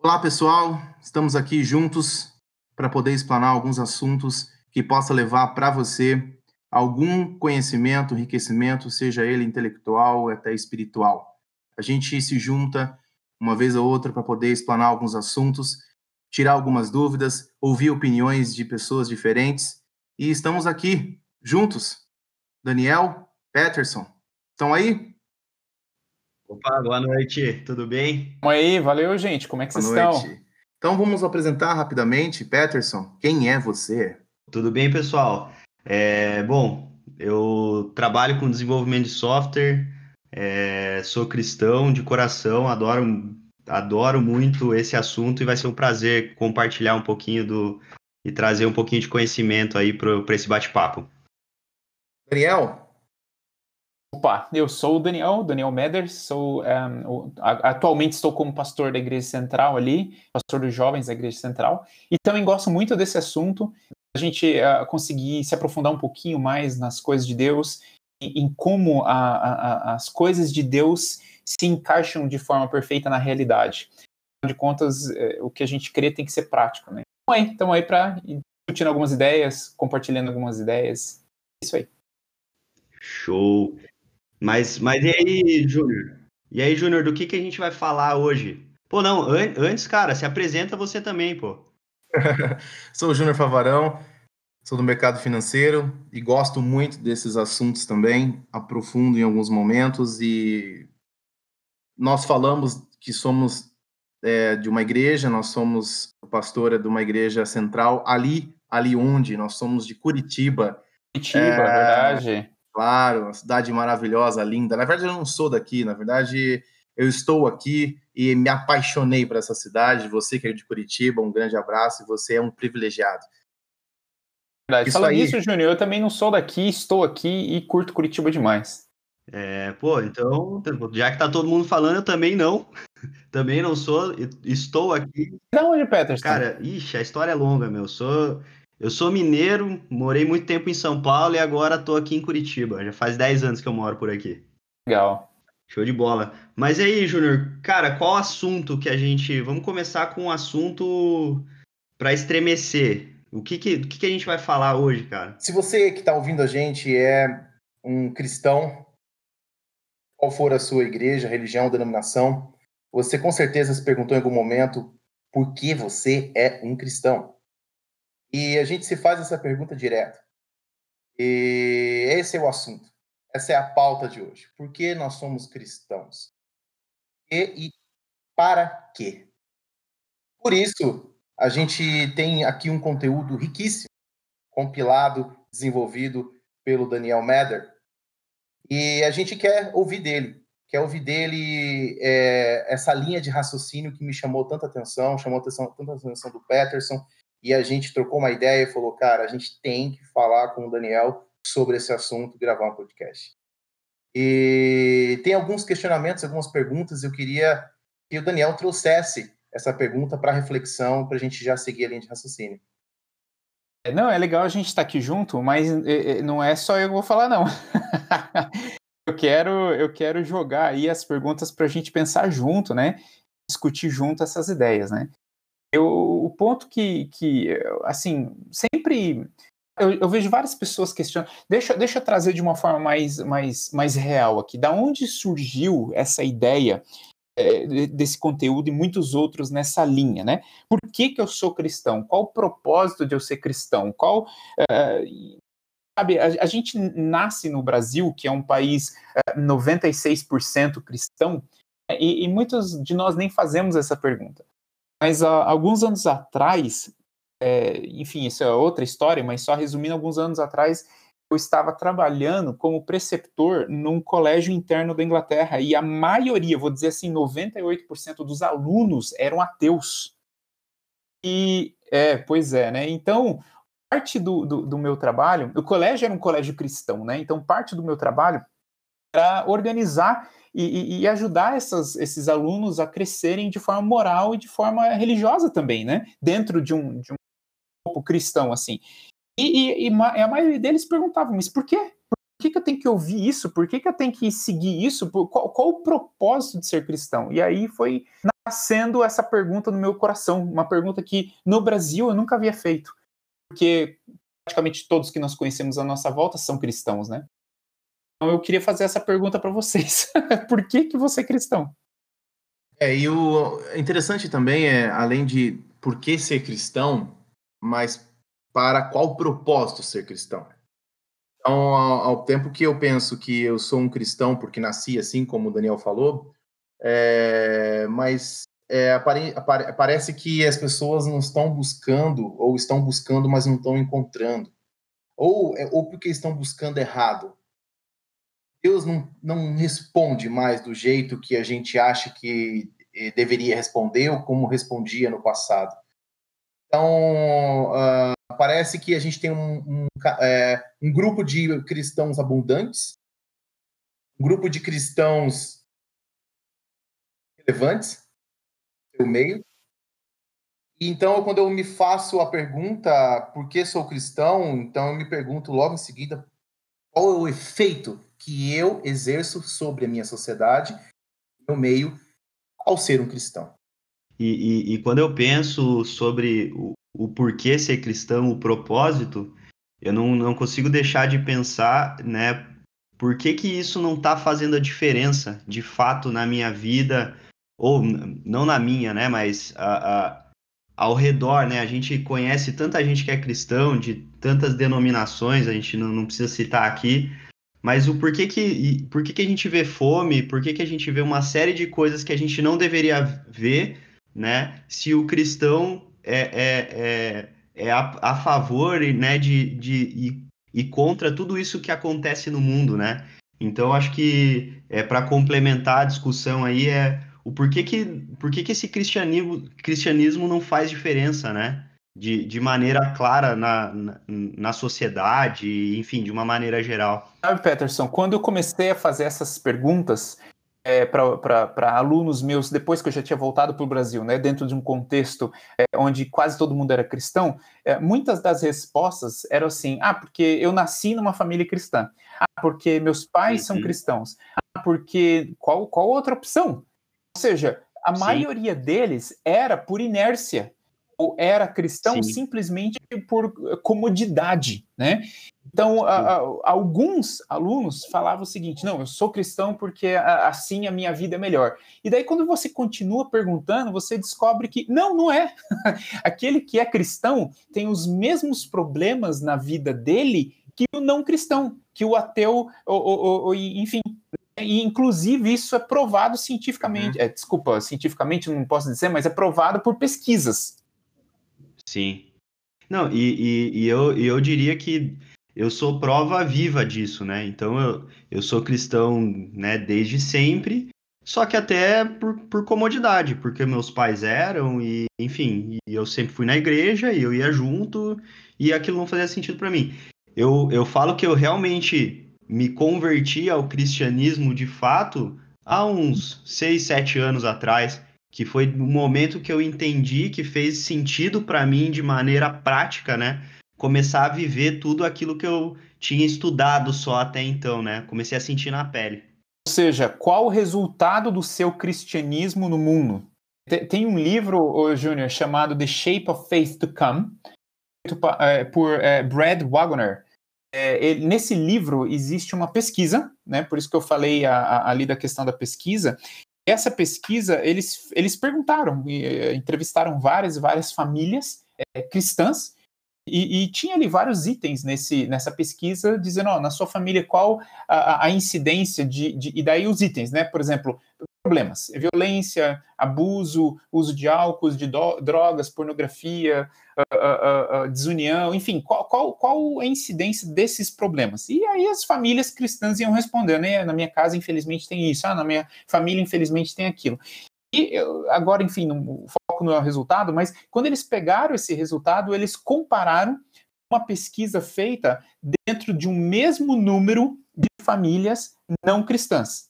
Olá, pessoal. Estamos aqui juntos para poder explanar alguns assuntos que possa levar para você algum conhecimento, enriquecimento, seja ele intelectual até espiritual. A gente se junta uma vez ou outra para poder explanar alguns assuntos, tirar algumas dúvidas, ouvir opiniões de pessoas diferentes e estamos aqui juntos. Daniel, Peterson, estão aí? Opa, boa noite, tudo bem? Oi, aí, valeu, gente. Como é que Boa vocês noite. estão? Então vamos apresentar rapidamente, Peterson, quem é você? Tudo bem, pessoal? É, bom, eu trabalho com desenvolvimento de software, é, sou cristão de coração, adoro, adoro muito esse assunto e vai ser um prazer compartilhar um pouquinho do e trazer um pouquinho de conhecimento aí para esse bate-papo. Daniel, Opa, eu sou o Daniel, Daniel Meders, sou, um, a- atualmente estou como pastor da Igreja Central ali, pastor dos jovens da Igreja Central, e também gosto muito desse assunto, a gente ah, conseguir se aprofundar um pouquinho mais nas coisas de Deus, em, em como a- a- a- as coisas de Deus se encaixam de forma perfeita na realidade. Afinal de contas, eh, o que a gente crê tem que ser prático, né? Então aí, estamos aí para discutir algumas ideias, compartilhando algumas ideias, isso aí. Show! Mas, mas e aí, Júnior? E aí, Júnior, do que, que a gente vai falar hoje? Pô, não, an- antes, cara, se apresenta você também, pô. sou o Júnior Favarão, sou do mercado financeiro e gosto muito desses assuntos também, aprofundo em alguns momentos e nós falamos que somos é, de uma igreja, nós somos pastora de uma igreja central ali, ali onde nós somos de Curitiba, Curitiba, É, verdade. Claro, uma cidade maravilhosa, linda. Na verdade, eu não sou daqui, na verdade, eu estou aqui e me apaixonei por essa cidade. Você que é de Curitiba, um grande abraço e você é um privilegiado. verdade. isso Falando aí. nisso, Júnior, eu também não sou daqui, estou aqui e curto Curitiba demais. É, pô, então, já que tá todo mundo falando, eu também não. Também não sou, estou aqui. Da onde, Peterson? Cara, ixi, a história é longa, meu. Sou, eu sou mineiro, morei muito tempo em São Paulo e agora tô aqui em Curitiba. Já faz 10 anos que eu moro por aqui. legal. Show de bola. Mas e aí, Júnior, cara, qual assunto que a gente. Vamos começar com um assunto para estremecer. O que que, o que que a gente vai falar hoje, cara? Se você que está ouvindo a gente é um cristão, qual for a sua igreja, religião, denominação, você com certeza se perguntou em algum momento por que você é um cristão. E a gente se faz essa pergunta direto. E esse é o assunto. Essa é a pauta de hoje. Por que nós somos cristãos? E, e para quê? Por isso, a gente tem aqui um conteúdo riquíssimo compilado, desenvolvido pelo Daniel Mather. E a gente quer ouvir dele, quer ouvir dele é, essa linha de raciocínio que me chamou tanta atenção, chamou atenção, tanta atenção do Peterson, e a gente trocou uma ideia e falou, cara, a gente tem que falar com o Daniel sobre esse assunto, gravar um podcast. E tem alguns questionamentos, algumas perguntas, eu queria que o Daniel trouxesse essa pergunta para reflexão, para a gente já seguir a linha de raciocínio. É, Não, é legal a gente estar aqui junto, mas é, é, não é só eu que vou falar, não. eu, quero, eu quero jogar aí as perguntas para a gente pensar junto, né? Discutir junto essas ideias, né? Eu, o ponto que, que, assim, sempre. Eu, eu vejo várias pessoas questionando. Deixa, deixa eu trazer de uma forma mais, mais, mais real aqui. Da onde surgiu essa ideia é, de- desse conteúdo e muitos outros nessa linha, né? Por que, que eu sou cristão? Qual o propósito de eu ser cristão? Qual. eh, sabe, a, a gente nasce no Brasil, que é um país eh, 96% cristão, e, e muitos de nós nem fazemos essa pergunta. Mas há alguns anos atrás, eh, enfim, isso é outra história, mas só resumindo, alguns anos atrás, eu estava trabalhando como preceptor num colégio interno da Inglaterra e a maioria, vou dizer assim, 98% dos alunos eram ateus. E, é, pois é, né? Então, parte do, do, do meu trabalho, o colégio era um colégio cristão, né? Então, parte do meu trabalho era organizar e, e- ajudar essas- esses alunos a crescerem de forma moral e de forma religiosa também, né? Dentro de um, de um grupo cristão, assim. E, e- e a maioria deles perguntava, mas por quê? Por que, que eu tenho que ouvir isso? Por que, que eu tenho que seguir isso? Qual, qual o propósito de ser cristão? E aí foi sendo essa pergunta no meu coração, uma pergunta que no Brasil eu nunca havia feito, porque praticamente todos que nós conhecemos à nossa volta são cristãos, né? Então eu queria fazer essa pergunta para vocês. Por que que você é cristão? É, e o interessante também é, além de por que ser cristão, mas para qual propósito ser cristão. Então, ao, ao tempo que eu penso que eu sou um cristão porque nasci assim, como o Daniel falou, é, mas é, apare, apare, parece que as pessoas não estão buscando, ou estão buscando, mas não estão encontrando. Ou, é, ou porque estão buscando errado. Deus não, não responde mais do jeito que a gente acha que eh, deveria responder ou como respondia no passado. Então, uh, parece que a gente tem um, um, é, um, grupo de cristãos abundantes, um grupo de cristãos relevantes no meio. Então, quando eu me faço a pergunta por que sou cristão, então eu me pergunto logo em seguida qual é o efeito que eu exerço sobre a minha sociedade, no meio, ao ser um cristão. E, e, e quando eu penso sobre o, o, porquê ser cristão, o propósito, eu não, não consigo deixar de pensar, né, por que, que isso não está fazendo a diferença, de fato, na minha vida, ou não na minha, né, mas a, a, ao redor, né, a gente conhece tanta gente que é cristão, de tantas denominações, a gente não, não precisa citar aqui, mas o porquê que, porquê que a gente vê fome, porquê que a gente vê uma série de coisas que a gente não deveria ver, né? Se o cristão é, é, é, é a, a, favor né, de, de, e, e contra tudo isso que acontece no mundo, né? Então, acho que é para complementar a discussão aí é o porquê que, porquê que esse cristianismo, cristianismo não faz diferença, né? De, de maneira clara na, na, na, sociedade, enfim, de uma maneira geral. Sabe, Peterson, quando eu comecei a fazer essas perguntas é, para alunos meus, depois que eu já tinha voltado para o Brasil, né, dentro de um contexto é, onde quase todo mundo era cristão, é, muitas das respostas eram assim: ah, porque eu nasci numa família cristã, ah, porque meus pais uhum. são cristãos, ah, porque qual, qual outra opção? Ou seja, a Sim. maioria deles era por inércia ou era cristão Sim. simplesmente por comodidade, né? Então, a, a, alguns alunos falavam o seguinte: não, eu sou cristão porque a, assim a minha vida é melhor. E daí, quando você continua perguntando, você descobre que não, não é. Aquele que é cristão tem os mesmos problemas na vida dele que o não cristão, que o ateu, ou, ou, ou enfim. E, inclusive, isso é provado cientificamente. Uhum. É, desculpa, cientificamente não posso dizer, mas é provado por pesquisas. Sim. Não, e, e, e eu, eu diria que eu sou prova viva disso, né? Então eu, eu sou cristão né, desde sempre, só que até por, por comodidade, porque meus pais eram, e enfim, e eu sempre fui na igreja e eu ia junto, e aquilo não fazia sentido para mim. Eu, eu falo que eu realmente me converti ao cristianismo de fato há uns seis, sete anos atrás que foi o momento que eu entendi que fez sentido para mim de maneira prática, né? Começar a viver tudo aquilo que eu tinha estudado só até então, né? Comecei a sentir na pele. Ou seja, qual o resultado do seu cristianismo no mundo? Tem um livro, Júnior, chamado The Shape of Faith to Come, é, por é, Brad Wagner. É, nesse livro existe uma pesquisa, né? Por isso que eu falei ali da questão da pesquisa, essa pesquisa, eles, eles perguntaram, eh, entrevistaram várias e várias famílias é, cristãs, e, e, tinha ali vários itens nesse, nessa pesquisa, dizendo, ó, na sua família, qual a, a incidência de, de, E daí os itens, né? Por exemplo, problemas: violência, abuso, uso de álcool, de drogas, pornografia, uh, uh, uh, desunião, enfim, qual, qual, qual a incidência desses problemas? E aí as famílias cristãs iam respondendo, né? Na minha casa, infelizmente, tem isso, ah, na minha família, infelizmente, tem aquilo. E agora, enfim, o foco não é o resultado, mas quando eles pegaram esse resultado, eles compararam uma pesquisa feita dentro de um mesmo número de famílias não cristãs.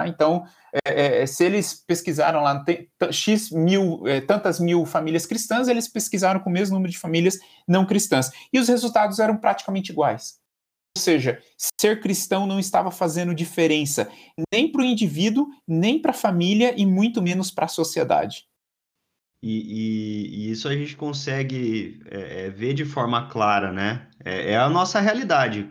Tá? Então, é, é, se eles pesquisaram lá x mil, é, tantas mil famílias cristãs, eles pesquisaram com o mesmo número de famílias não cristãs. E os resultados eram praticamente iguais. Ou seja, ser cristão não estava fazendo diferença nem para o indivíduo, nem para a família e muito menos para a sociedade. E, e, e, isso a gente consegue é, é, ver de forma clara, né? É, é, a nossa realidade.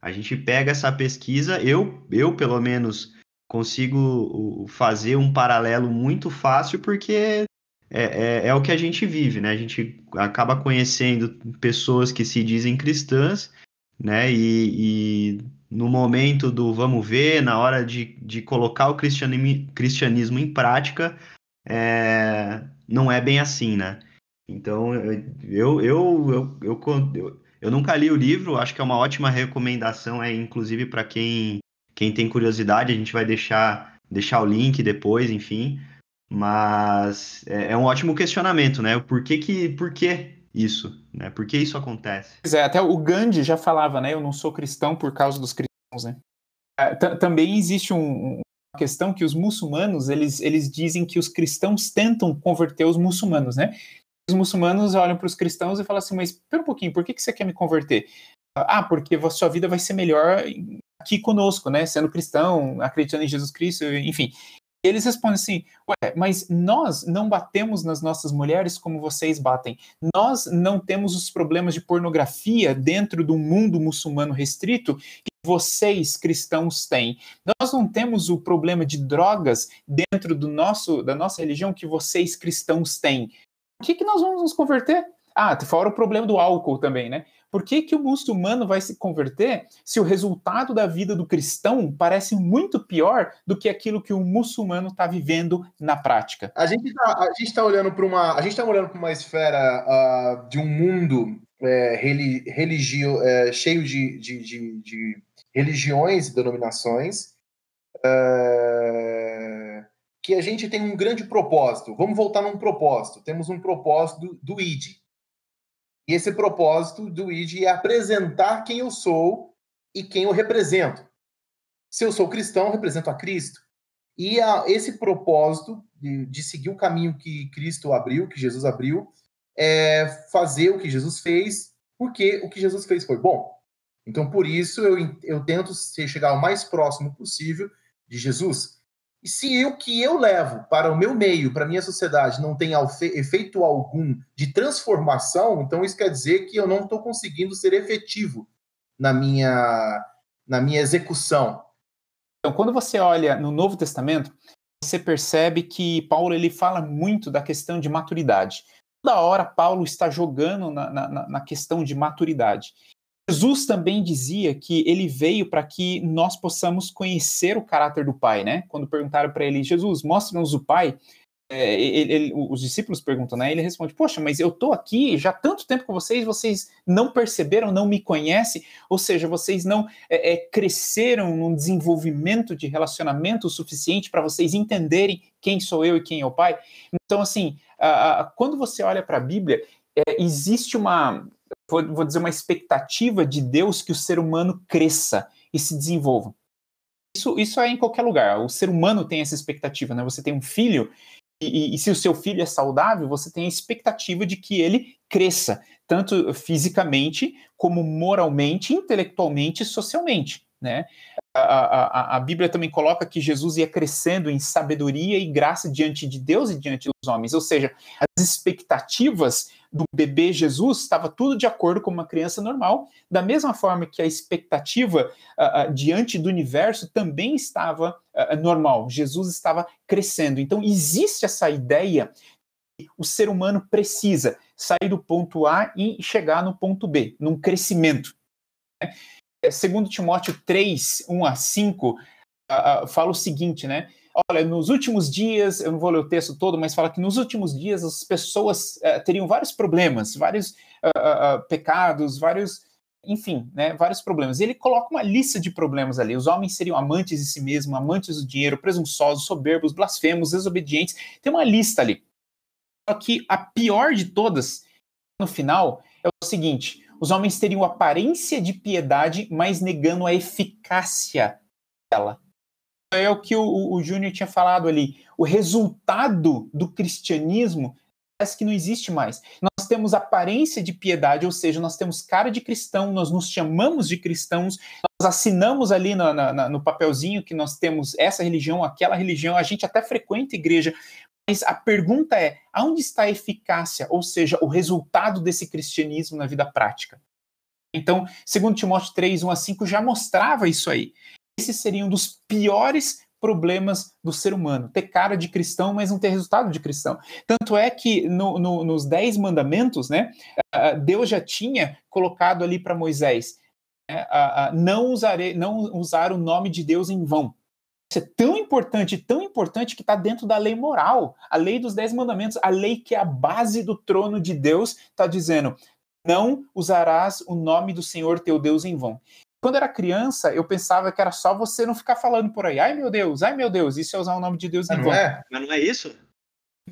A gente pega essa pesquisa, eu, eu pelo menos consigo fazer um paralelo muito fácil porque é, é, é, o que a gente vive, né? A gente acaba conhecendo pessoas que se dizem cristãs, né? E, e no momento do vamos ver, na hora de, de colocar o cristianismo, cristianismo em prática, é, não é bem assim, né? Então, eu, eu, eu, eu, eu, eu nunca li o livro, acho que é uma ótima recomendação, é inclusive para quem, quem tem curiosidade, a gente vai deixar, deixar o link depois, enfim. Mas é, é um ótimo questionamento, né? Por que, que, por que isso? Né? Por que isso acontece? Pois é, até o Gandhi já falava, né? Eu não sou cristão por causa dos cristãos, né? É, também existe um, uma questão que os muçulmanos, eles, eles dizem que os cristãos tentam converter os muçulmanos, né? Os muçulmanos olham para os cristãos e falam assim, mas pera um pouquinho, por que, que você quer me converter? Ah, porque a sua vida vai ser melhor aqui conosco, né? Sendo cristão, acreditando em Jesus Cristo, enfim eles respondem assim: Ué, mas nós não batemos nas nossas mulheres como vocês batem. Nós não temos os problemas de pornografia dentro do mundo muçulmano restrito que vocês cristãos têm. Nós não temos o problema de drogas dentro do nosso da nossa religião que vocês cristãos têm. Por que, que nós vamos nos converter? Ah, fora o problema do álcool também, né? Por que, que o muçulmano vai se converter se o resultado da vida do cristão parece muito pior do que aquilo que o muçulmano está vivendo na prática? A gente está tá olhando para uma a gente está olhando para uma esfera uh, de um mundo é, religio, é, cheio de, de, de, de, religiões e denominações. É, que a gente tem um grande propósito. Vamos voltar num propósito. Temos um propósito do, do ID, e esse propósito do ID é apresentar quem eu sou e quem eu represento. Se eu sou cristão, eu represento a Cristo. E a, esse propósito de, de, seguir o caminho que Cristo abriu, que Jesus abriu, é fazer o que Jesus fez, porque o que Jesus fez foi bom. Então, por isso, eu, eu tento chegar o mais próximo possível de Jesus. E se o que eu levo para o meu meio, para a minha sociedade, não tem efeito algum de transformação, então isso quer dizer que eu não estou conseguindo ser efetivo na minha, na minha execução. Então, quando você olha no Novo Testamento, você percebe que Paulo ele fala muito da questão de maturidade. Toda hora Paulo está jogando na, na, na questão de maturidade. Jesus também dizia que ele veio para que nós possamos conhecer o caráter do Pai, né? Quando perguntaram para ele, Jesus, mostra-nos o Pai, é, ele, ele, os discípulos perguntam, né? Ele responde: Poxa, mas eu estou aqui já tanto tempo com vocês, vocês não perceberam, não me conhecem, ou seja, vocês não é, é, cresceram num desenvolvimento de relacionamento suficiente para vocês entenderem quem sou eu e quem é o Pai. Então, assim, a, a, quando você olha para a Bíblia, é, existe uma vou, vou dizer, uma expectativa de Deus que o ser humano cresça e se desenvolva. Isso, isso é em qualquer lugar. O ser humano tem essa expectativa, né? Você tem um filho e, e, se o seu filho é saudável, você tem a expectativa de que ele cresça, tanto fisicamente, como moralmente, intelectualmente e socialmente. Né? A, a, a, Bíblia também coloca que Jesus ia crescendo em sabedoria e graça diante de Deus e diante dos homens, ou seja, as expectativas do bebê Jesus estava tudo de acordo com uma criança normal, da mesma forma que a expectativa uh, uh, diante do universo também estava uh, normal. Jesus estava crescendo. Então existe essa ideia que o ser humano precisa sair do ponto A e chegar no ponto B, num crescimento. Né? Segundo Timóteo 3, 1 a 5, fala o seguinte, né? olha, nos últimos dias, eu não vou ler o texto todo, mas fala que nos últimos dias as pessoas uh, teriam vários problemas, vários uh, uh, pecados, vários, enfim, né, vários problemas. E ele coloca uma lista de problemas ali. Os homens seriam amantes de si mesmos, amantes do dinheiro, presunçosos, soberbos, blasfemos, desobedientes. Tem uma lista ali. Só que a pior de todas, no final, é o seguinte: os homens teriam aparência de piedade, mas negando a eficácia dela é o que o, o Júnior tinha falado ali. O resultado do cristianismo parece que não existe mais. Nós temos aparência de piedade, ou seja, nós temos cara de cristão, nós nos chamamos de cristãos, nós assinamos ali no, no, no papelzinho que nós temos essa religião, aquela religião, a gente até frequenta igreja, mas a pergunta é: aonde está a eficácia, ou seja, o resultado desse cristianismo na vida prática? Então, segundo Timóteo 3, 1 a 5, já mostrava isso aí. Esse seria um dos piores problemas do ser humano. Ter cara de cristão, mas não ter resultado de cristão. Tanto é que no, no, nos Dez Mandamentos, né, Deus já tinha colocado ali para Moisés: né, não, usarei, não usar o nome de Deus em vão. Isso é tão importante, tão importante que está dentro da lei moral, a lei dos Dez Mandamentos, a lei que é a base do trono de Deus, está dizendo: não usarás o nome do Senhor teu Deus em vão. Quando era criança, eu pensava que era só você não ficar falando por aí, ai meu Deus, ai meu Deus, isso é usar o nome de Deus em vão. É? Mas não é isso?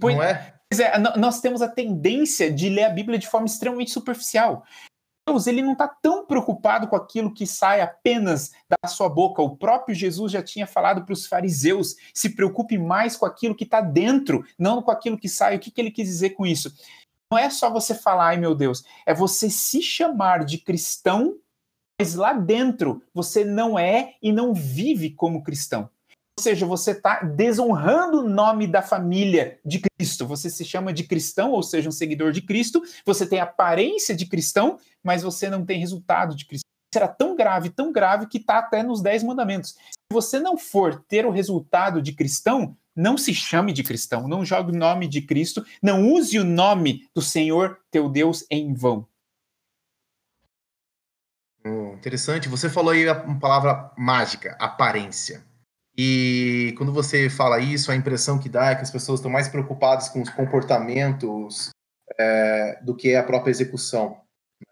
Pois, não é? Pois é, nós temos a tendência de ler a Bíblia de forma extremamente superficial. Deus, ele não está tão preocupado com aquilo que sai apenas da sua boca. O próprio Jesus já tinha falado para os fariseus: se preocupe mais com aquilo que está dentro, não com aquilo que sai. O que, que ele quis dizer com isso? Não é só você falar, ai meu Deus, é você se chamar de cristão mas lá dentro você não é e não vive como cristão. Ou seja, você está desonrando o nome da família de Cristo. Você se chama de cristão, ou seja, um seguidor de Cristo. Você tem aparência de cristão, mas você não tem resultado de cristão. Será tão grave, tão grave, que está até nos Dez Mandamentos. Se você não for ter o resultado de cristão, não se chame de cristão, não jogue o nome de Cristo, não use o nome do Senhor teu Deus em vão. Oh, interessante. Você falou aí a palavra mágica, aparência. E quando você fala isso, a impressão que dá é que as pessoas estão mais preocupadas com os comportamentos é, do que a própria execução.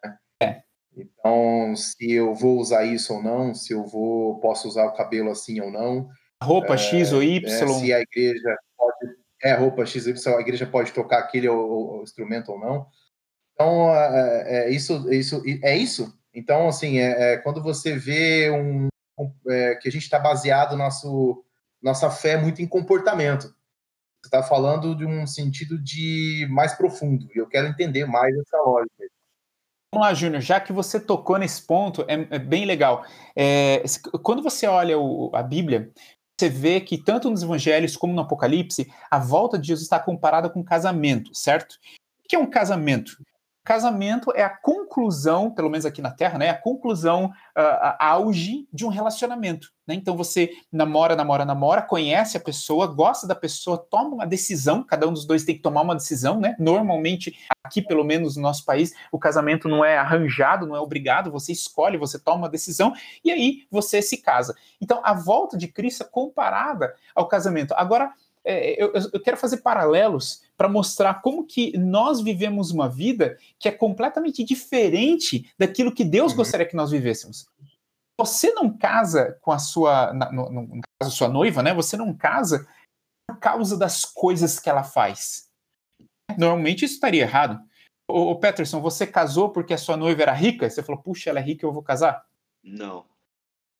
Né? É. Então, se eu vou usar isso ou não, se eu vou posso usar o cabelo assim ou não. Roupa é, X ou Y. É, se a igreja pode. É, roupa X ou Y, a igreja pode tocar aquele ou, ou, instrumento ou não. Então, é, é, isso, isso, é isso então, assim, é, é quando você vê um, um é, que a gente está baseado nosso nossa fé muito em comportamento. Você está falando de um sentido de mais profundo. E eu quero entender mais essa lógica. Vamos lá, Júnior, já que você tocou nesse ponto, é, é bem legal. É, quando você olha o, a Bíblia, você vê que tanto nos evangelhos como no Apocalipse, a volta de Jesus está comparada com casamento, certo? O que é um casamento? Casamento é a conclusão, pelo menos aqui na Terra, né? A conclusão, uh, a auge de um relacionamento. Né? Então você namora, namora, namora, conhece a pessoa, gosta da pessoa, toma uma decisão. Cada um dos dois tem que tomar uma decisão, né? Normalmente, aqui, pelo menos no nosso país, o casamento não é arranjado, não é obrigado. Você escolhe, você toma uma decisão e aí você se casa. Então a volta de Cristo é comparada ao casamento. Agora é, eu, eu, quero fazer paralelos para mostrar como que nós vivemos uma vida que é completamente diferente daquilo que Deus uhum. gostaria que nós vivêssemos. Você não casa com a sua, no, no, no caso, sua noiva, né? Você não casa por causa das coisas que ela faz. Normalmente isso estaria errado. Ô, Peterson, você casou porque a sua noiva era rica? Você falou, puxa, ela é rica, eu vou casar? Não.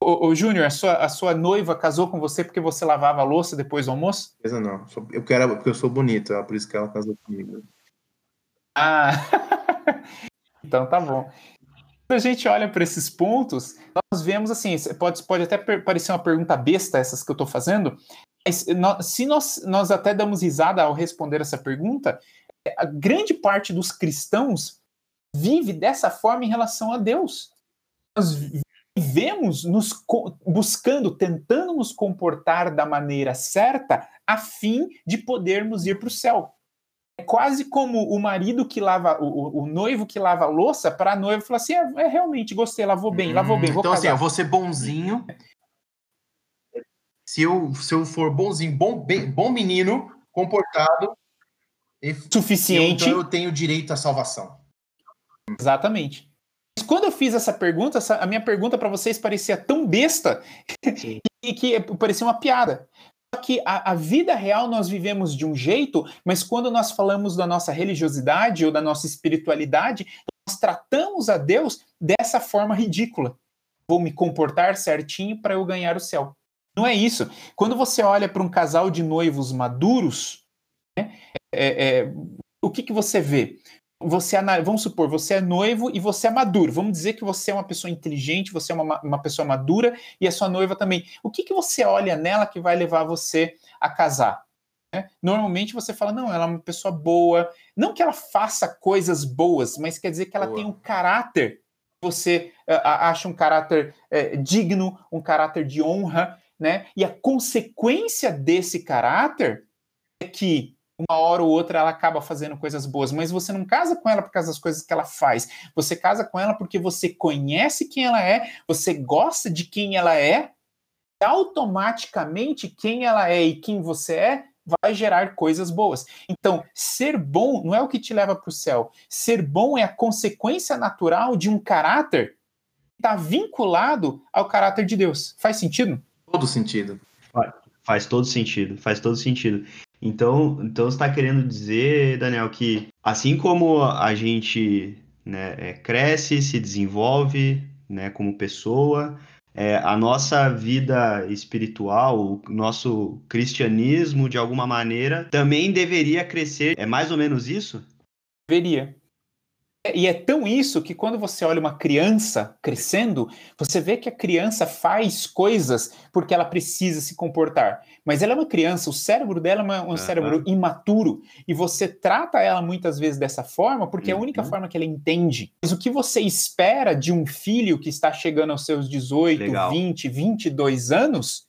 Ô, ô Júnior, a sua, a sua noiva casou com você porque você lavava a louça depois do almoço? Não, eu quero porque eu sou bonito, é por isso que ela casou comigo. Ah, então tá bom. Quando a gente olha para esses pontos, nós vemos assim, pode, pode até parecer uma pergunta besta essas que eu estou fazendo, mas se nós, nós até damos risada ao responder essa pergunta, a grande parte dos cristãos vive dessa forma em relação a Deus. Nós vivemos nos buscando, tentando nos comportar da maneira certa, a fim de podermos ir para o céu. É quase como o marido que lava, o, o noivo que lava a louça, para a noiva falar assim: é, é, realmente gostei, lavou bem, hum, lavou bem. então, casar. assim, eu vou ser bonzinho. Se eu, se eu for bonzinho, bom, bem, bom menino, comportado, suficiente, eu, então eu tenho direito à salvação. Exatamente quando eu fiz essa pergunta, essa, a minha pergunta para vocês parecia tão besta e que parecia uma piada. Só que a, a, vida real nós vivemos de um jeito, mas quando nós falamos da nossa religiosidade ou da nossa espiritualidade, nós tratamos a Deus dessa forma ridícula. Vou me comportar certinho para eu ganhar o céu. Não é isso. Quando você olha para um casal de noivos maduros, né, é, é, o que, que você vê? Você vamos supor, você é noivo e você é maduro. Vamos dizer que você é uma pessoa inteligente, você é uma, uma pessoa madura e a sua noiva também. O que, que você olha nela que vai levar você a casar? Né? Normalmente você fala, não, ela é uma pessoa boa. Não que ela faça coisas boas, mas quer dizer que ela boa. tem um caráter. Você uh, acha um caráter uh, digno, um caráter de honra, né? E a consequência desse caráter é que uma hora ou outra ela acaba fazendo coisas boas, mas você não casa com ela por causa das coisas que ela faz. Você casa com ela porque você conhece quem ela é, você gosta de quem ela é, e automaticamente quem ela é e quem você é vai gerar coisas boas. Então, ser bom não é o que te leva para o céu. Ser bom é a consequência natural de um caráter que está vinculado ao caráter de Deus. Faz sentido? Todo sentido. Faz todo sentido, faz todo sentido. Então, então você está querendo dizer, Daniel, que assim como a gente né, é, cresce, se desenvolve né, como pessoa, é, a nossa vida espiritual, o nosso cristianismo, de alguma maneira, também deveria crescer. É mais ou menos isso? Deveria. E é tão isso que quando você olha uma criança crescendo, você vê que a criança faz coisas porque ela precisa se comportar. Mas ela é uma criança, o cérebro dela é um uhum. cérebro imaturo. E você trata ela muitas vezes dessa forma porque uhum. é a única uhum. forma que ela entende. Mas o que você espera de um filho que está chegando aos seus 18, Legal. 20, 22 anos,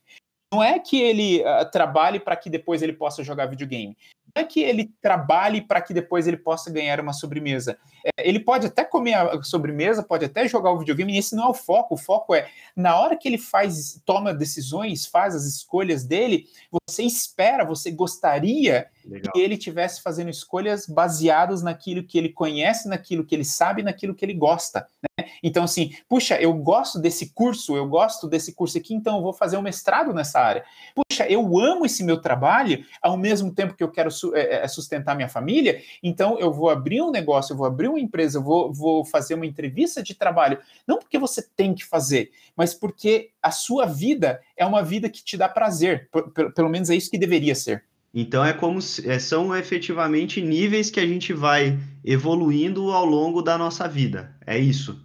não é que ele uh, trabalhe para que depois ele possa jogar videogame é que ele trabalhe para que depois ele possa ganhar uma sobremesa. É, ele pode até comer a sobremesa, pode até jogar o videogame, e esse não é o foco. O foco é, na hora que ele faz, toma decisões, faz as escolhas dele, você espera, você gostaria Legal. que ele tivesse fazendo escolhas baseadas naquilo que ele conhece, naquilo que ele sabe, naquilo que ele gosta. Então, assim, puxa, eu gosto desse curso, eu gosto desse curso aqui, então eu vou fazer um mestrado nessa área. Puxa, eu amo esse meu trabalho, ao mesmo tempo que eu quero é, é, sustentar minha família, então eu vou abrir um negócio, eu vou abrir uma empresa, eu vou, vou fazer uma entrevista de trabalho, não porque você tem que fazer, mas porque a sua vida é uma vida que te dá prazer, pelo menos é isso que deveria ser. Então é como é, são efetivamente níveis que a gente vai evoluindo ao longo da nossa vida. É isso.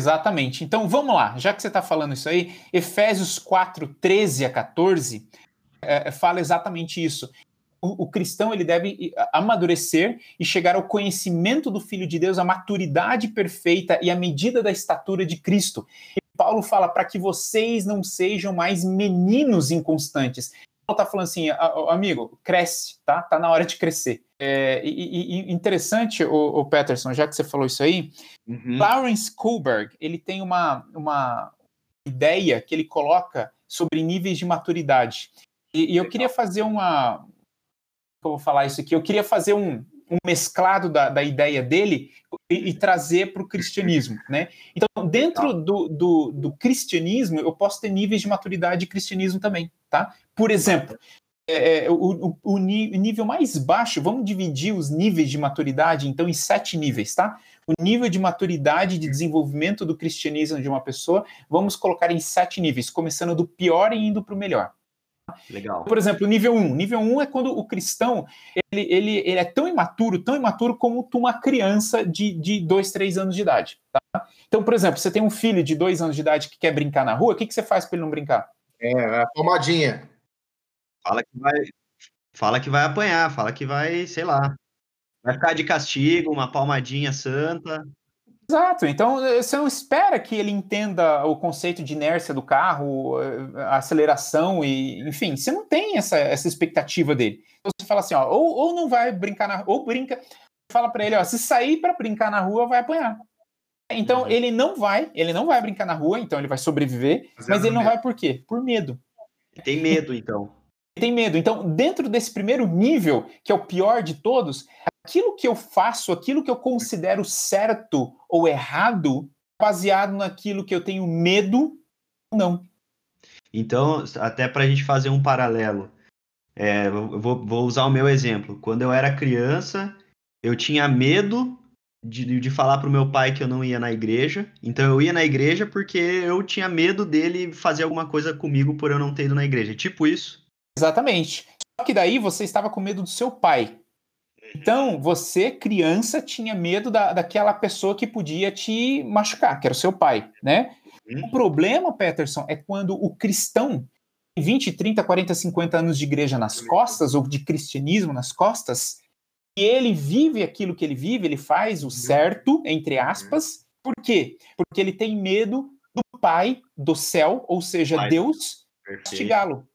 Exatamente. Então vamos lá, já que você está falando isso aí, Efésios 4, 13 a 14 é, fala exatamente isso. O, o, cristão ele deve amadurecer e chegar ao conhecimento do Filho de Deus, a maturidade perfeita e a medida da estatura de Cristo. E Paulo fala para que vocês não sejam mais meninos inconstantes, tá falando assim, amigo, cresce, tá? Tá na hora de crescer. É, e, e, interessante, o, o, Peterson, já que você falou isso aí, uhum. Lawrence Kohlberg, ele tem uma, uma ideia que ele coloca sobre níveis de maturidade. E, e eu queria fazer uma. Como eu vou falar isso aqui? Eu queria fazer um, um mesclado da, da ideia dele e, e trazer para o cristianismo, né? Então, dentro do, do, do, cristianismo, eu posso ter níveis de maturidade de cristianismo também, tá? Por exemplo, é, é o, o, o, nível mais baixo, vamos dividir os níveis de maturidade, então, em sete níveis, tá? O nível de maturidade de desenvolvimento do cristianismo de uma pessoa, vamos colocar em sete níveis, começando do pior e indo para o melhor. Legal. Por exemplo, nível 1. Nível 1 é quando o cristão ele, ele, ele é tão imaturo, tão imaturo como uma criança de, de 2, 3 anos de idade. Tá? Então, por exemplo, você tem um filho de 2 anos de idade que quer brincar na rua, o que, que você faz para ele não brincar? É, a pomadinha. Fala que vai. Fala que vai apanhar, fala que vai, sei lá. Vai ficar de castigo, uma palmadinha santa. Exato. Então, eh, você não espera que ele entenda o conceito de inércia do carro, eh, a aceleração e, enfim, você não tem essa, essa expectativa dele. Então, você fala assim, ó, ou, ou não vai brincar na ou brinca, fala para ele, ó, se sair para brincar na rua, vai apanhar. Então, uhum. ele não vai, ele não vai brincar na rua, então ele vai sobreviver, mas, mas ele não vai por quê? Por medo. Tem medo, então. Tem medo. Então, dentro desse primeiro nível, que é o pior de todos, aquilo que eu faço, aquilo que eu considero certo ou errado, baseado naquilo que eu tenho medo não. Então, até para a gente fazer um paralelo, é, eu vou, vou, usar o meu exemplo. Quando eu era criança, eu tinha medo de, de falar para o meu pai que eu não ia na igreja. Então, eu ia na igreja porque eu tinha medo dele fazer alguma coisa comigo por eu não ter ido na igreja. Tipo isso. Exatamente. Só que daí você estava com medo do seu pai. Então, você, criança, tinha medo da, daquela pessoa que podia te machucar, que era o seu pai, né? Uhum. O problema, Peterson, é quando o cristão 20, 30, 40, 50 anos de igreja nas costas, ou de cristianismo nas costas, e ele vive aquilo que ele vive, ele faz o uhum. certo, entre uhum. aspas. Por quê? Porque ele tem medo do Pai do céu, ou seja, Pai. Deus, castigá-lo.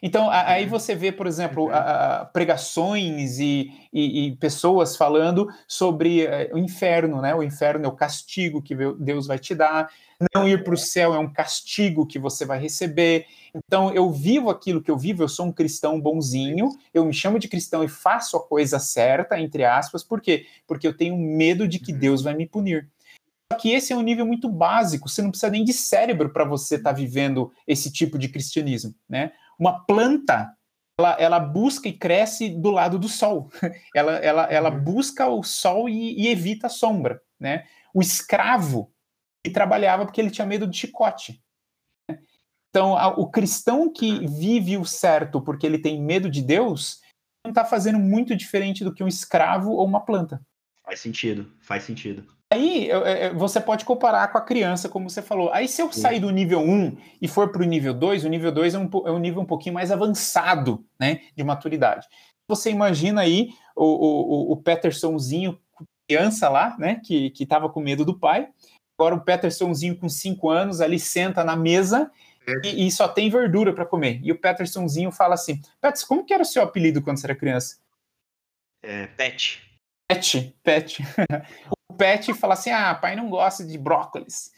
Então, aí uhum. você vê, por exemplo, a, a, pregações e, e, e, pessoas falando sobre uh, o inferno, né? O inferno é o castigo que Deus vai te dar, não ir para o céu é um castigo que você vai receber. Então, eu vivo aquilo que eu vivo, eu sou um cristão bonzinho, eu me chamo de cristão e faço a coisa certa, entre aspas, por quê? Porque eu tenho medo de que uhum. Deus vai me punir. Só que esse é um nível muito básico, você não precisa nem de cérebro para você estar tá vivendo esse tipo de cristianismo, né? Uma planta, ela, ela, busca e cresce do lado do sol. ela, ela, ela uhum. busca o sol e, e, evita a sombra, né? O escravo e trabalhava porque ele tinha medo de chicote. Né? Então, a, o cristão que vive o certo porque ele tem medo de Deus não está fazendo muito diferente do que um escravo ou uma planta. Faz sentido, faz sentido. Aí você pode comparar com a criança, como você falou. Aí, se eu sair do nível 1 e for para o nível 2, o nível 2 é um, é um nível um pouquinho mais avançado né, de maturidade. Você imagina aí o, o, o Petersonzinho, criança lá, né, que estava com medo do pai. Agora o Petersonzinho com 5 anos ali senta na mesa e, e, só tem verdura para comer. E o Petersonzinho fala assim: Pets, como que era o seu apelido quando você era criança? É, Pet. Pet, Pet. o Pet fala assim: ah, pai não gosta de brócolis.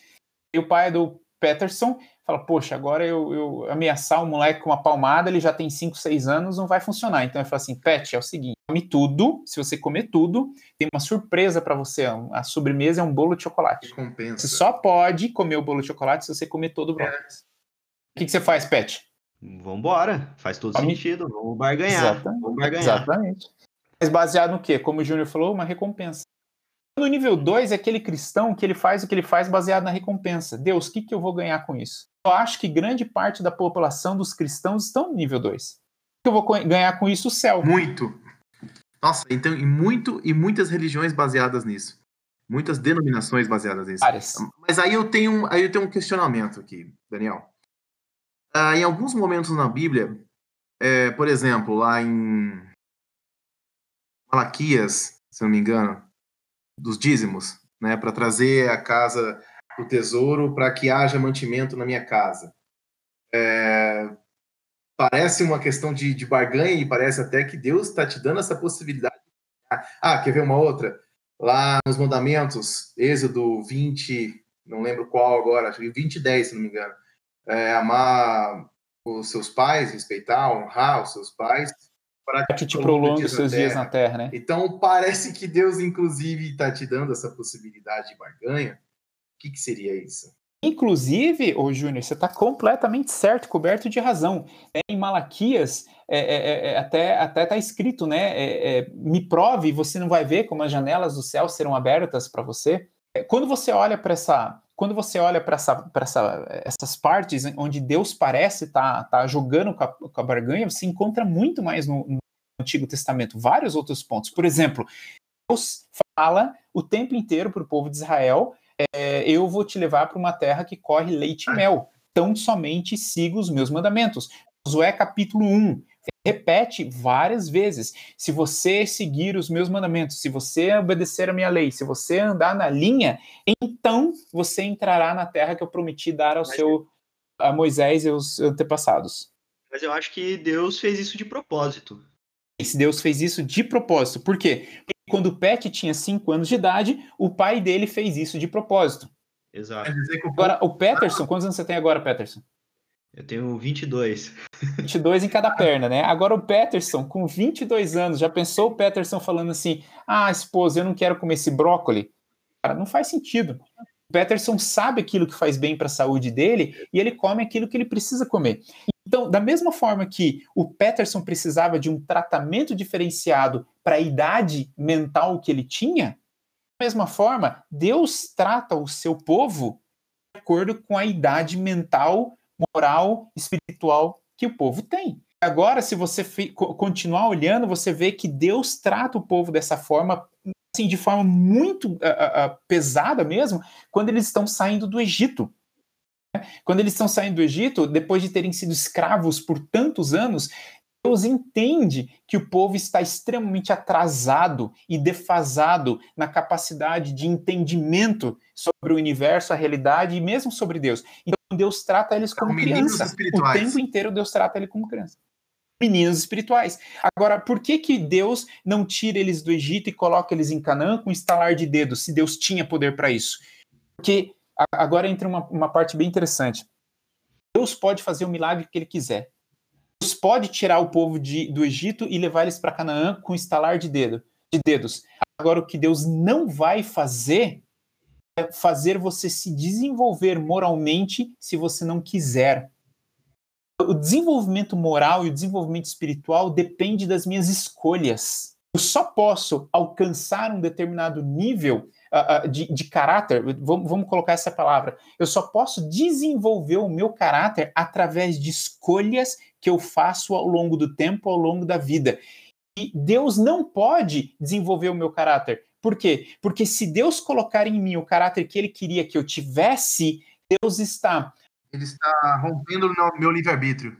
E o pai do Peterson fala: poxa, agora eu, eu ameaçar o moleque com uma palmada, ele já tem 5, 6 anos, não vai funcionar. Então ele fala assim: Pet, é o seguinte, come tudo, se você comer tudo, tem uma surpresa para você. A sobremesa é um bolo de chocolate. Compensa. Você só pode comer o bolo de chocolate se você comer todo o brócolis. É. O que, que você faz, Pet? Vambora, faz todo Come... sentido, vamos barganhar. Exatamente. Vamos barganhar. Exatamente. Mas baseado no quê? Como o Júnior falou, uma recompensa. No nível 2 é aquele cristão que ele faz o que ele faz baseado na recompensa. Deus, o que, que eu vou ganhar com isso? Eu acho que grande parte da população dos cristãos estão no nível 2. O que eu vou ganhar com isso? O céu. Muito. Nossa, então, e, muito, e muitas religiões baseadas nisso. Muitas denominações baseadas nisso. Várias. Mas aí eu tenho, aí eu tenho um questionamento aqui, Daniel. Ah, em alguns momentos na Bíblia, é, por exemplo, lá em Malaquias, se não me engano, dos dízimos, né, para trazer a casa o tesouro para que haja mantimento na minha casa. É, parece uma questão de, de barganha e parece até que Deus está te dando essa possibilidade. Ah, quer ver uma outra? Lá nos mandamentos, Êxodo 20, não lembro qual agora, acho que 20 e 10, se não me engano. É, amar os seus pais, respeitar, honrar os seus pais, para que te prolongue os seus dias na terra, né? Então parece que Deus, inclusive, está te dando essa possibilidade de barganha. O que, que seria isso? Inclusive, ô Júnior, você está completamente certo, coberto de razão. É, em Malaquias, é, é, é, é até até está escrito, né? É, me prove, você não vai ver como as janelas do céu serão abertas para você. quando você olha para essa quando você olha para essa, essa, essas partes onde Deus parece estar tá, tá jogando com a, com a, barganha, você encontra muito mais no, no, Antigo Testamento, vários outros pontos. Por exemplo, Deus fala o tempo inteiro para o povo de Israel: é, eu vou te levar para uma terra que corre leite e mel. Então somente siga os meus mandamentos. Josué capítulo 1, repete várias vezes. Se você seguir os meus mandamentos, se você obedecer a minha lei, se você andar na linha, então você entrará na terra que eu prometi dar ao Mas seu a Moisés e aos antepassados. Mas eu acho que Deus fez isso de propósito. Esse Deus fez isso de propósito. Por quê? Porque quando o Pet tinha 5 anos de idade, o pai dele fez isso de propósito. Exato. Agora, o Peterson, quantos anos você tem agora, Peterson? Eu tenho 22. 22 em cada perna, né? Agora o Peterson, com 22 anos, já pensou o Peterson falando assim: ah, esposa, eu não quero comer esse brócolis? Cara, não faz sentido. O Peterson sabe aquilo que faz bem para a saúde dele e ele come aquilo que ele precisa comer. Então, da mesma forma que o Peterson precisava de um tratamento diferenciado para a idade mental que ele tinha, da mesma forma, Deus trata o seu povo de acordo com a idade mental moral, espiritual que o povo tem. Agora, se você continuar olhando, você vê que Deus trata o povo dessa forma, assim, de forma muito uh, uh, pesada mesmo, quando eles estão saindo do Egito. Quando eles estão saindo do Egito, depois de terem sido escravos por tantos anos, Deus entende que o povo está extremamente atrasado e defasado na capacidade de entendimento sobre o universo, a realidade e mesmo sobre Deus. Então Deus trata eles como criança. O tempo inteiro Deus trata ele como criança meninos espirituais. Agora, por que que Deus não tira eles do Egito e coloca eles em Canaã com estalar de dedos, se Deus tinha poder para isso? Porque agora entra uma, uma parte bem interessante. Deus pode fazer o milagre que ele quiser. Deus pode tirar o povo de, do Egito e levar eles para Canaã com estalar de, dedo, de dedos. Agora, o que Deus não vai fazer fazer você se desenvolver moralmente se você não quiser o desenvolvimento moral e o desenvolvimento espiritual depende das minhas escolhas. Eu só posso alcançar um determinado nível uh, uh, de, de, caráter, vamos, vamos colocar essa palavra, eu só posso desenvolver o meu caráter através de escolhas que eu faço ao longo do tempo, ao longo da vida. E Deus não pode desenvolver o meu caráter. Por quê? Porque se Deus colocar em mim o caráter que ele queria que eu tivesse, Deus está ele está rompendo o meu livre-arbítrio.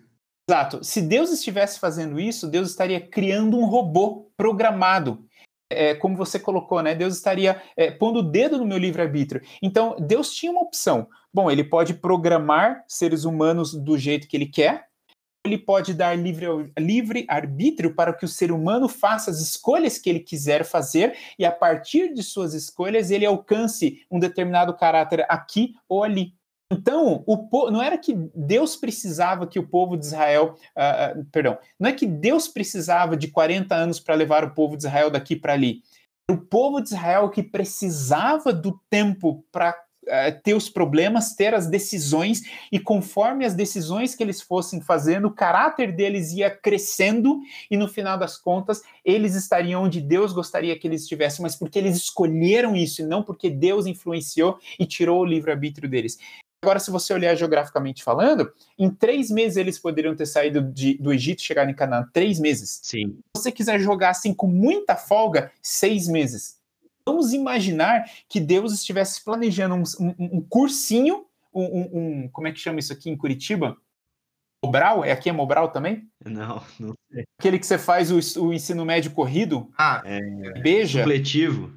Exato. Se Deus estivesse fazendo isso, Deus estaria criando um robô programado. É, como você colocou, né? Deus estaria é, pondo o dedo no meu livre-arbítrio. Então, Deus tinha uma opção. Bom, ele pode programar seres humanos do jeito que ele quer, ele pode dar livre, livre arbítrio para que o ser humano faça as escolhas que ele quiser fazer e, a partir de suas escolhas, ele alcance um determinado caráter aqui ou ali. Então, o não era que Deus precisava que o povo de Israel, uh, uh, perdão, não é que Deus precisava de 40 anos para levar o povo de Israel daqui para ali. O povo de Israel que precisava do tempo para ter os problemas, ter as decisões, e conforme as decisões que eles fossem fazendo, o caráter deles ia crescendo, e no final das contas, eles estariam onde Deus gostaria que eles estivessem, mas porque eles escolheram isso, e não porque Deus influenciou e tirou o livre-arbítrio deles. Agora, se você olhar geograficamente falando, em três meses eles poderiam ter saído de, do Egito e chegado em Canaã. Três meses. Sim. Se você quiser jogar assim com muita folga, seis meses. Vamos imaginar que Deus estivesse planejando um, um, um cursinho, um, um, Como é que chama isso aqui em Curitiba? Mobral? É aqui é Mobral também? Não, não sei. Aquele que você faz o, o ensino médio corrido? Ah, é. Beija? Supletivo.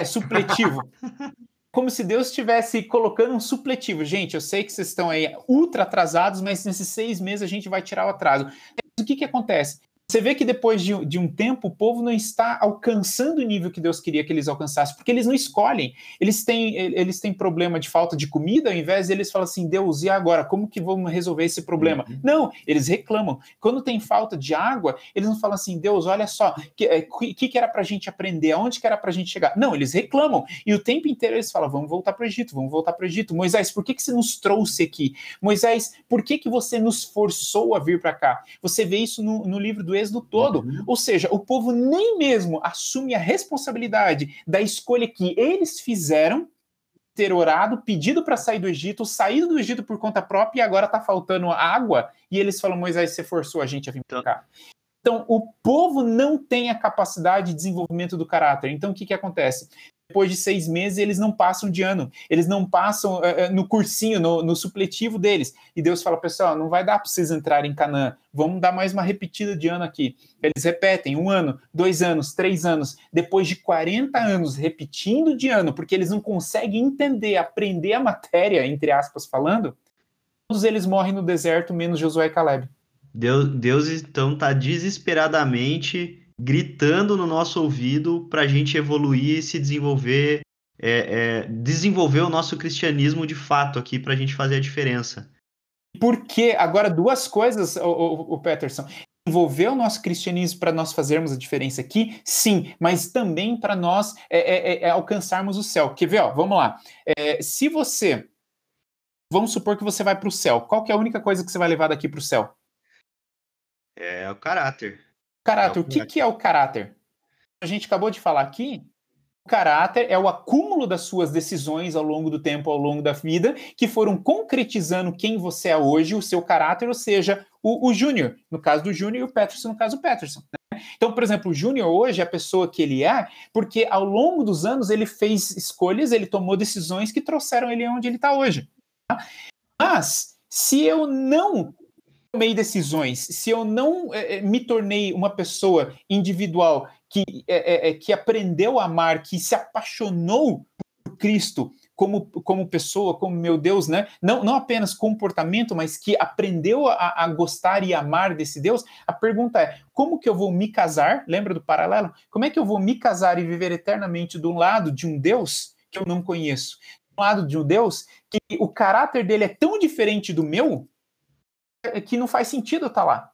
É supletivo. como se Deus estivesse colocando um supletivo. Gente, eu sei que vocês estão aí ultra atrasados, mas nesses seis meses a gente vai tirar o atraso. o que, que acontece? Você vê que depois de, de, um tempo o povo não está alcançando o nível que Deus queria que eles alcançassem, porque eles não escolhem. Eles têm, eles têm problema de falta de comida, ao invés de eles falam assim, Deus, e agora? Como que vamos resolver esse problema? Uhum. Não, eles reclamam. Quando tem falta de água, eles não falam assim, Deus, olha só, o que, é, que, que, era para a gente aprender? Aonde que era para a gente chegar? Não, eles reclamam. E o tempo inteiro eles falam, vamos voltar para o Egito, vamos voltar para o Egito. Moisés, por que, que você nos trouxe aqui? Moisés, por que, que você nos forçou a vir para cá? Você vê isso no, no livro do Êxodo todo. Uhum. Ou seja, o povo nem mesmo assume a responsabilidade da escolha que eles fizeram ter orado, pedido para sair do Egito, saído do Egito por conta própria e agora está faltando água, e eles falam: Moisés, você forçou a gente a vir para então cá. Então, o povo não tem a capacidade de desenvolvimento do caráter. Então, o que, que acontece? Depois de seis meses eles não passam de ano, eles não passam uh, no cursinho, no, no, supletivo deles. E Deus fala, pessoal, não vai dar para vocês entrarem em Canaã, vamos dar mais uma repetida de ano aqui. Eles repetem um ano, dois anos, três anos, depois de 40 anos repetindo de ano, porque eles não conseguem entender, aprender a matéria, entre aspas falando, todos eles morrem no deserto, menos Josué e Caleb. Deus, Deus então está desesperadamente gritando no nosso ouvido para a gente evoluir e se desenvolver, é, é, desenvolver o nosso cristianismo de fato aqui para a gente fazer a diferença. Porque agora duas coisas, o, o, o Peterson. Desenvolver o nosso cristianismo para nós fazermos a diferença aqui, sim, mas também para nós é, é, é, é, alcançarmos o céu. Quer ver? Ó, vamos lá. É, se você, vamos supor que você vai para o céu, qual que é a única coisa que você vai levar daqui para o céu? É o caráter. Caráter, é o, o que, que é o caráter? A gente acabou de falar aqui O caráter é o acúmulo das suas decisões ao longo do tempo, ao longo da vida, que foram concretizando quem você é hoje, o seu caráter, ou seja, o, o Júnior, no caso do Júnior, e o Peterson, no caso do Peterson. Né? Então, por exemplo, o Júnior hoje é a pessoa que ele é, porque ao longo dos anos ele fez escolhas, ele tomou decisões que trouxeram ele onde ele está hoje. Tá? Mas, se eu não tomei decisões, se eu não é, me tornei uma pessoa individual que, é, é, que aprendeu a amar, que se apaixonou por Cristo como, como pessoa, como meu Deus, né? Não, não apenas comportamento, mas que aprendeu a, a gostar e amar desse Deus. A pergunta é: como que eu vou me casar? Lembra do paralelo? Como é que eu vou me casar e viver eternamente do lado de um Deus que eu não conheço? Do lado de um Deus que o caráter dele é tão diferente do meu que não faz sentido estar lá.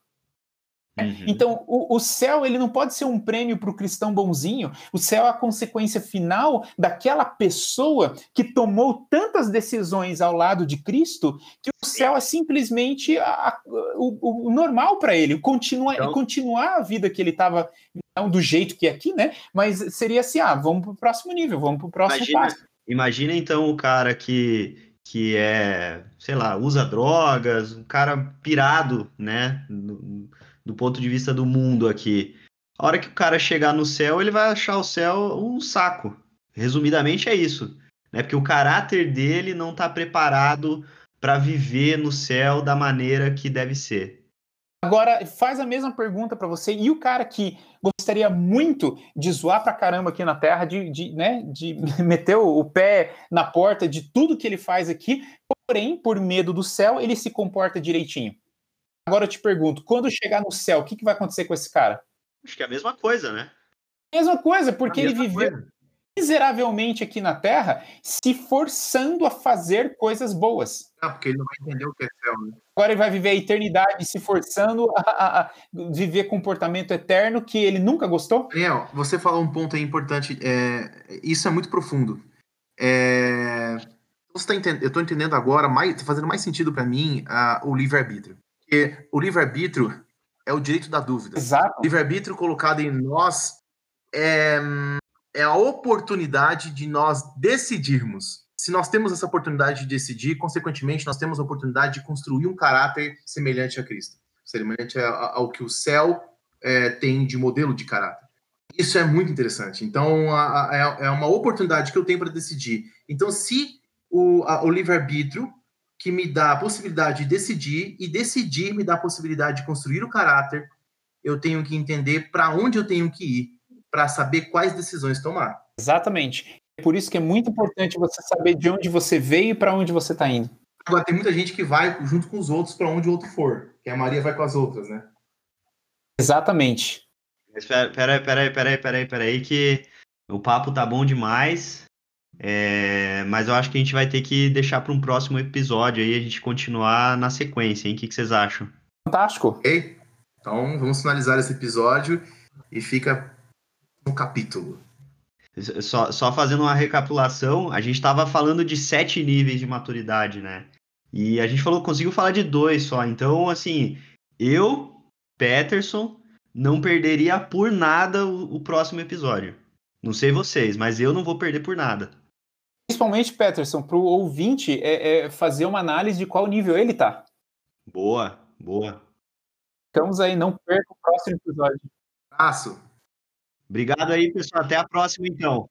Uhum. Então, o, o, céu ele não pode ser um prêmio para o cristão bonzinho. O céu é a consequência final daquela pessoa que tomou tantas decisões ao lado de Cristo que o céu é simplesmente a, a, o, o, normal para ele, continua, então... continuar a vida que ele estava não do jeito que é aqui, né? Mas seria assim: ah, vamos para o próximo nível, vamos para o próximo imagina, passo. Imagina então o cara que que é, sei lá, usa drogas, um cara pirado, né? do ponto de vista do mundo aqui. A hora que o cara chegar no céu, ele vai achar o céu um saco. Resumidamente é isso. Né? Porque o caráter dele não está preparado para viver no céu da maneira que deve ser. Agora, faz a mesma pergunta para você. E o cara que gostaria muito de zoar pra caramba aqui na Terra, de, de, né, de meter o pé na porta de tudo que ele faz aqui, porém, por medo do céu, ele se comporta direitinho. Agora eu te pergunto, quando chegar no céu, o que, que vai acontecer com esse cara? Acho que é a mesma coisa, né? Mesma coisa, porque ele viveu coisa. Miseravelmente aqui na Terra, se forçando a fazer coisas boas. Ah, porque ele não vai entender o que é céu, né? Agora ele vai viver a eternidade se forçando a, a, a viver comportamento eterno que ele nunca gostou? Daniel, você falou um ponto aí importante. É, isso é muito profundo. É, você tá entendendo, eu estou entendendo agora, mais, tá fazendo mais sentido para mim uh, o livre-arbítrio. Porque o livre-arbítrio é o direito da dúvida. Exato. O livre-arbítrio colocado em nós é, é a oportunidade de nós decidirmos. Se nós temos essa oportunidade de decidir, consequentemente, nós temos a oportunidade de construir um caráter semelhante a Cristo, semelhante ao que o céu é, tem de modelo de caráter. Isso é muito interessante. Então, a, a, é, é uma oportunidade que eu tenho para decidir. Então, se o, o livre-arbítrio que me dá a possibilidade de decidir e decidir me dá a possibilidade de construir o caráter, eu tenho que entender para onde eu tenho que ir para saber quais decisões tomar. Exatamente. É por isso que é muito importante você saber de onde você veio e para onde você está indo. Agora, tem muita gente que vai junto com os outros para onde o outro for, que a Maria vai com as outras, né? Exatamente. Espera, peraí, peraí, peraí, peraí, peraí, que o papo tá bom demais. É, mas eu acho que a gente vai ter que deixar para um próximo episódio aí a gente continuar na sequência, hein? O que, que vocês acham? Fantástico. Ok. Então vamos finalizar esse episódio e fica no capítulo. Só, só fazendo uma recapitulação, a gente estava falando de sete níveis de maturidade, né? E a gente falou, conseguiu falar de dois só. Então, assim, eu, Peterson, não perderia por nada o, o próximo episódio. Não sei vocês, mas eu não vou perder por nada principalmente, Peterson, para o ouvinte é, é, fazer uma análise de qual nível ele está. Boa, boa. Ficamos aí, não perca o próximo episódio. Abraço. Obrigado aí, pessoal. Até a próxima, então.